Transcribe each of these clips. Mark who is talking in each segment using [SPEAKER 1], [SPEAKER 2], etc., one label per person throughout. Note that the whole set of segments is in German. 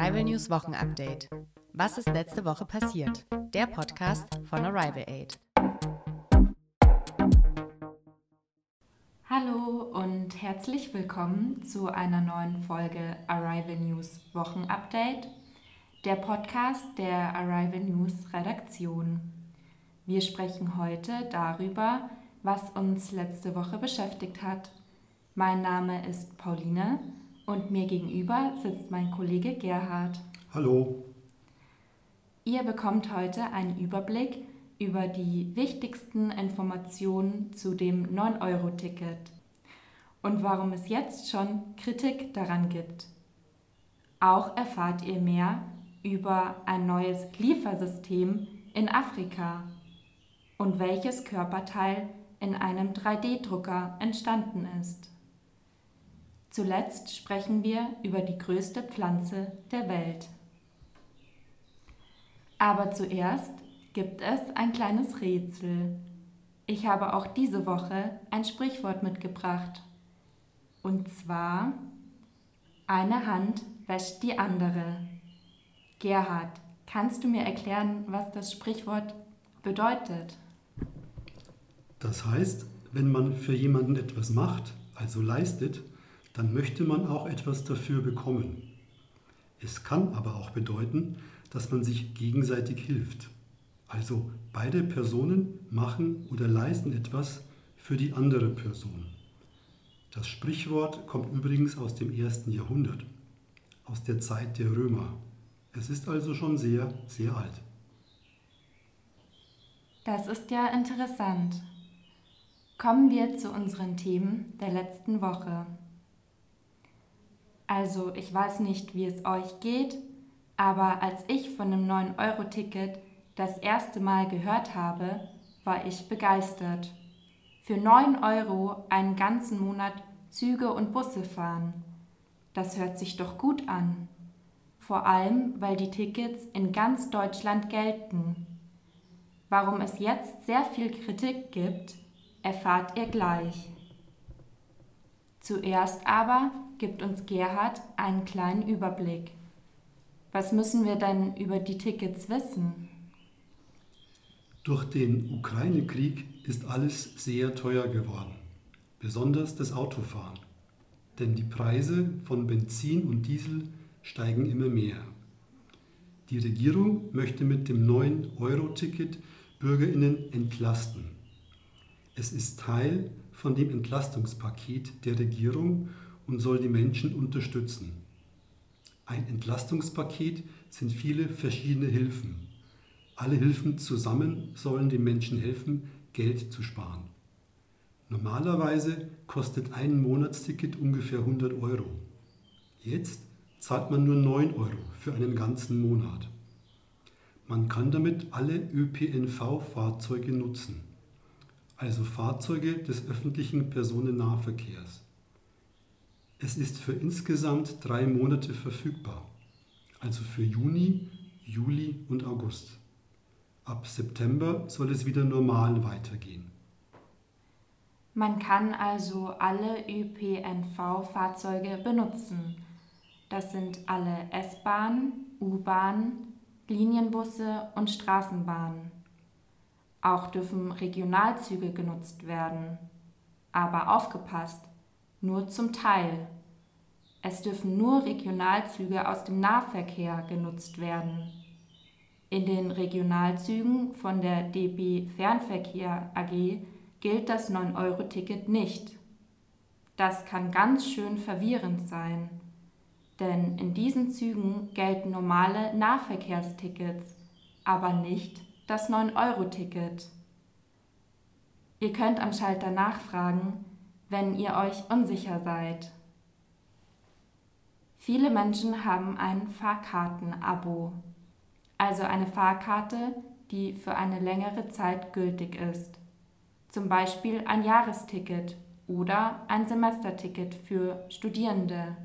[SPEAKER 1] Arrival News Wochenupdate. Was ist letzte Woche passiert? Der Podcast von Arrival Aid.
[SPEAKER 2] Hallo und herzlich willkommen zu einer neuen Folge Arrival News Wochenupdate, der Podcast der Arrival News Redaktion. Wir sprechen heute darüber, was uns letzte Woche beschäftigt hat. Mein Name ist Pauline und mir gegenüber sitzt mein Kollege Gerhard.
[SPEAKER 3] Hallo.
[SPEAKER 2] Ihr bekommt heute einen Überblick über die wichtigsten Informationen zu dem 9-Euro-Ticket und warum es jetzt schon Kritik daran gibt. Auch erfahrt ihr mehr über ein neues Liefersystem in Afrika und welches Körperteil in einem 3D-Drucker entstanden ist. Zuletzt sprechen wir über die größte Pflanze der Welt. Aber zuerst gibt es ein kleines Rätsel. Ich habe auch diese Woche ein Sprichwort mitgebracht. Und zwar, eine Hand wäscht die andere. Gerhard, kannst du mir erklären, was das Sprichwort bedeutet?
[SPEAKER 3] Das heißt, wenn man für jemanden etwas macht, also leistet, dann möchte man auch etwas dafür bekommen. Es kann aber auch bedeuten, dass man sich gegenseitig hilft. Also beide Personen machen oder leisten etwas für die andere Person. Das Sprichwort kommt übrigens aus dem ersten Jahrhundert, aus der Zeit der Römer. Es ist also schon sehr, sehr alt.
[SPEAKER 2] Das ist ja interessant. Kommen wir zu unseren Themen der letzten Woche. Also ich weiß nicht, wie es euch geht, aber als ich von dem 9-Euro-Ticket das erste Mal gehört habe, war ich begeistert. Für 9 Euro einen ganzen Monat Züge und Busse fahren. Das hört sich doch gut an. Vor allem, weil die Tickets in ganz Deutschland gelten. Warum es jetzt sehr viel Kritik gibt, erfahrt ihr gleich. Zuerst aber gibt uns Gerhard einen kleinen Überblick. Was müssen wir denn über die Tickets wissen?
[SPEAKER 3] Durch den Ukraine-Krieg ist alles sehr teuer geworden, besonders das Autofahren. Denn die Preise von Benzin und Diesel steigen immer mehr. Die Regierung möchte mit dem neuen Euro-Ticket Bürgerinnen entlasten. Es ist Teil von dem Entlastungspaket der Regierung und soll die Menschen unterstützen. Ein Entlastungspaket sind viele verschiedene Hilfen. Alle Hilfen zusammen sollen den Menschen helfen, Geld zu sparen. Normalerweise kostet ein Monatsticket ungefähr 100 Euro. Jetzt zahlt man nur 9 Euro für einen ganzen Monat. Man kann damit alle ÖPNV-Fahrzeuge nutzen also Fahrzeuge des öffentlichen Personennahverkehrs. Es ist für insgesamt drei Monate verfügbar, also für Juni, Juli und August. Ab September soll es wieder normal weitergehen.
[SPEAKER 2] Man kann also alle ÖPNV-Fahrzeuge benutzen. Das sind alle S-Bahnen, U-Bahnen, Linienbusse und Straßenbahnen. Auch dürfen Regionalzüge genutzt werden. Aber aufgepasst, nur zum Teil. Es dürfen nur Regionalzüge aus dem Nahverkehr genutzt werden. In den Regionalzügen von der DB Fernverkehr AG gilt das 9-Euro-Ticket nicht. Das kann ganz schön verwirrend sein, denn in diesen Zügen gelten normale Nahverkehrstickets, aber nicht das 9-Euro-Ticket. Ihr könnt am Schalter nachfragen, wenn ihr euch unsicher seid. Viele Menschen haben ein Fahrkarten-Abo, also eine Fahrkarte, die für eine längere Zeit gültig ist, zum Beispiel ein Jahresticket oder ein Semesterticket für Studierende.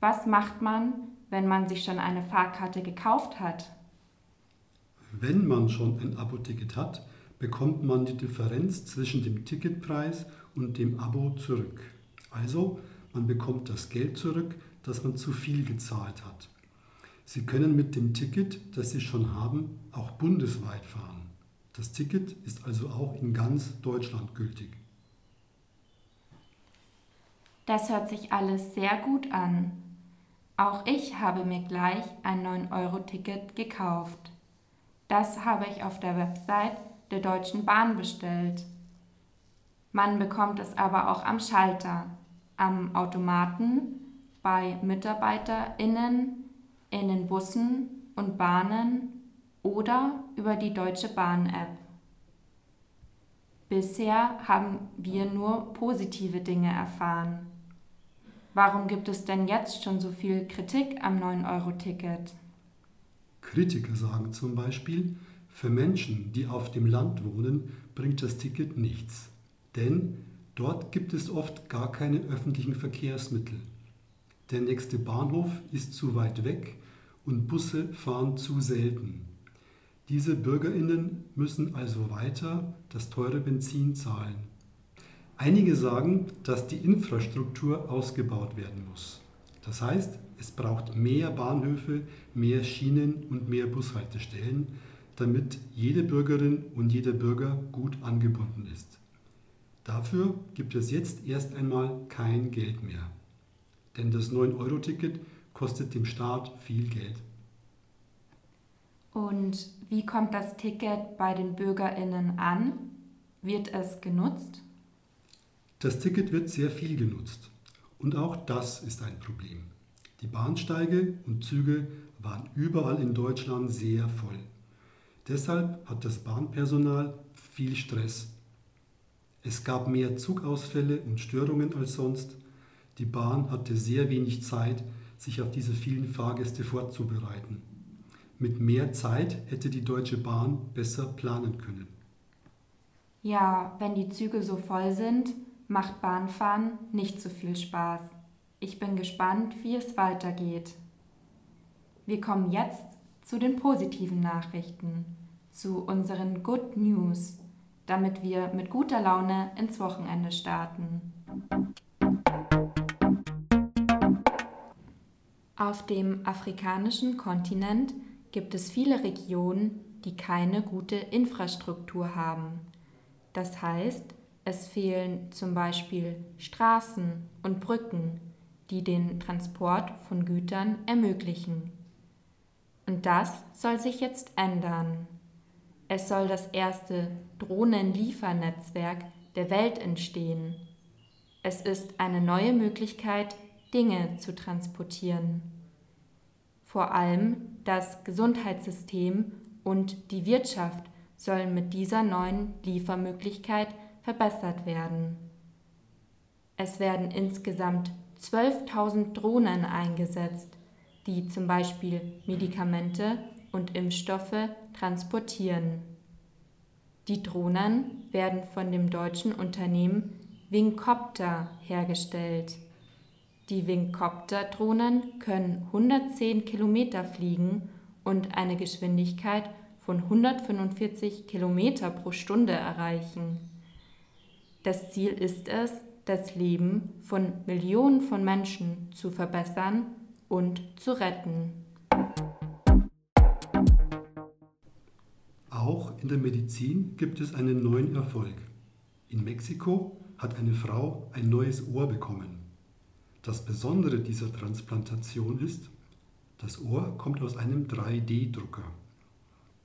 [SPEAKER 2] Was macht man, wenn man sich schon eine Fahrkarte gekauft hat?
[SPEAKER 3] Wenn man schon ein Abo-Ticket hat, bekommt man die Differenz zwischen dem Ticketpreis und dem Abo zurück. Also man bekommt das Geld zurück, dass man zu viel gezahlt hat. Sie können mit dem Ticket, das Sie schon haben, auch bundesweit fahren. Das Ticket ist also auch in ganz Deutschland gültig.
[SPEAKER 2] Das hört sich alles sehr gut an. Auch ich habe mir gleich ein 9-Euro-Ticket gekauft. Das habe ich auf der Website der Deutschen Bahn bestellt. Man bekommt es aber auch am Schalter, am Automaten, bei MitarbeiterInnen, in den Bussen und Bahnen oder über die Deutsche Bahn-App. Bisher haben wir nur positive Dinge erfahren. Warum gibt es denn jetzt schon so viel Kritik am 9-Euro-Ticket?
[SPEAKER 3] Kritiker sagen zum Beispiel, für Menschen, die auf dem Land wohnen, bringt das Ticket nichts. Denn dort gibt es oft gar keine öffentlichen Verkehrsmittel. Der nächste Bahnhof ist zu weit weg und Busse fahren zu selten. Diese Bürgerinnen müssen also weiter das teure Benzin zahlen. Einige sagen, dass die Infrastruktur ausgebaut werden muss. Das heißt, es braucht mehr Bahnhöfe, mehr Schienen und mehr Bushaltestellen, damit jede Bürgerin und jeder Bürger gut angebunden ist. Dafür gibt es jetzt erst einmal kein Geld mehr. Denn das 9-Euro-Ticket kostet dem Staat viel Geld.
[SPEAKER 2] Und wie kommt das Ticket bei den Bürgerinnen an? Wird es genutzt?
[SPEAKER 3] Das Ticket wird sehr viel genutzt. Und auch das ist ein Problem. Die Bahnsteige und Züge waren überall in Deutschland sehr voll. Deshalb hat das Bahnpersonal viel Stress. Es gab mehr Zugausfälle und Störungen als sonst. Die Bahn hatte sehr wenig Zeit, sich auf diese vielen Fahrgäste vorzubereiten. Mit mehr Zeit hätte die Deutsche Bahn besser planen können.
[SPEAKER 2] Ja, wenn die Züge so voll sind, macht Bahnfahren nicht so viel Spaß. Ich bin gespannt, wie es weitergeht. Wir kommen jetzt zu den positiven Nachrichten, zu unseren Good News, damit wir mit guter Laune ins Wochenende starten. Auf dem afrikanischen Kontinent gibt es viele Regionen, die keine gute Infrastruktur haben. Das heißt, es fehlen zum Beispiel Straßen und Brücken, die den Transport von Gütern ermöglichen. Und das soll sich jetzt ändern. Es soll das erste Drohnenliefernetzwerk der Welt entstehen. Es ist eine neue Möglichkeit, Dinge zu transportieren. Vor allem das Gesundheitssystem und die Wirtschaft sollen mit dieser neuen Liefermöglichkeit verbessert werden. Es werden insgesamt 12.000 Drohnen eingesetzt, die zum Beispiel Medikamente und Impfstoffe transportieren. Die Drohnen werden von dem deutschen Unternehmen Wingcopter hergestellt. Die Wingcopter-Drohnen können 110 Kilometer fliegen und eine Geschwindigkeit von 145 Kilometer pro Stunde erreichen. Das Ziel ist es, das Leben von Millionen von Menschen zu verbessern und zu retten.
[SPEAKER 3] Auch in der Medizin gibt es einen neuen Erfolg. In Mexiko hat eine Frau ein neues Ohr bekommen. Das Besondere dieser Transplantation ist, das Ohr kommt aus einem 3D-Drucker.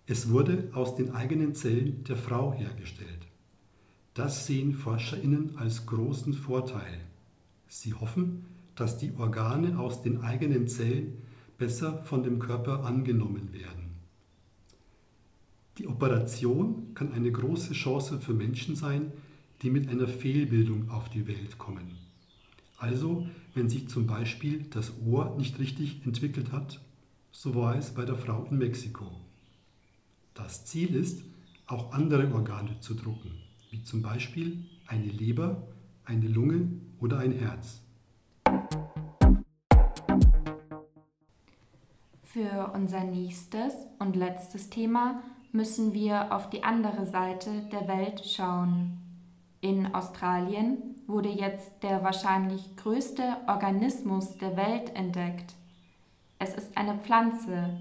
[SPEAKER 3] Es wurde aus den eigenen Zellen der Frau hergestellt. Das sehen Forscherinnen als großen Vorteil. Sie hoffen, dass die Organe aus den eigenen Zellen besser von dem Körper angenommen werden. Die Operation kann eine große Chance für Menschen sein, die mit einer Fehlbildung auf die Welt kommen. Also, wenn sich zum Beispiel das Ohr nicht richtig entwickelt hat, so war es bei der Frau in Mexiko. Das Ziel ist, auch andere Organe zu drucken wie zum Beispiel eine Leber, eine Lunge oder ein Herz.
[SPEAKER 2] Für unser nächstes und letztes Thema müssen wir auf die andere Seite der Welt schauen. In Australien wurde jetzt der wahrscheinlich größte Organismus der Welt entdeckt. Es ist eine Pflanze.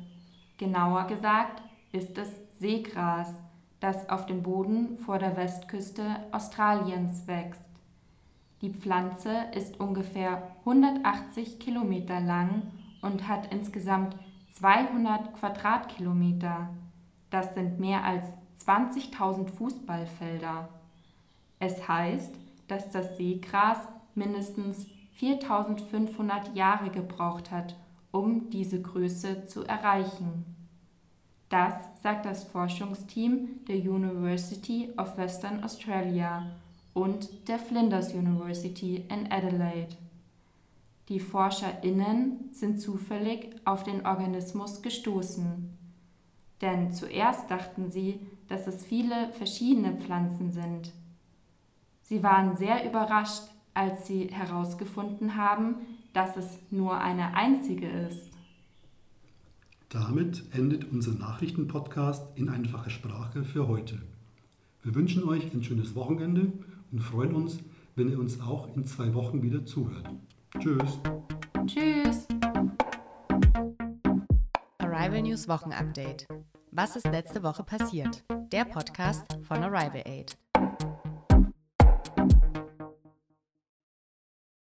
[SPEAKER 2] Genauer gesagt ist es Seegras, das auf dem Boden vor der Westküste Australiens wächst. Die Pflanze ist ungefähr 180 Kilometer lang und hat insgesamt 200 Quadratkilometer. Das sind mehr als 20.000 Fußballfelder. Es heißt, dass das Seegras mindestens 4500 Jahre gebraucht hat, um diese Größe zu erreichen. Das sagt das Forschungsteam der University of Western Australia und der Flinders University in Adelaide. Die ForscherInnen sind zufällig auf den Organismus gestoßen. Denn zuerst dachten sie, dass es viele verschiedene Pflanzen sind. Sie waren sehr überrascht, als sie herausgefunden haben, dass es nur eine einzige ist.
[SPEAKER 3] Damit endet unser Nachrichtenpodcast in einfacher Sprache für heute. Wir wünschen euch ein schönes Wochenende und freuen uns, wenn ihr uns auch in zwei Wochen wieder zuhört. Tschüss.
[SPEAKER 2] Tschüss.
[SPEAKER 1] Arrival News Wochenupdate. Was ist letzte Woche passiert? Der Podcast von Arrival Aid.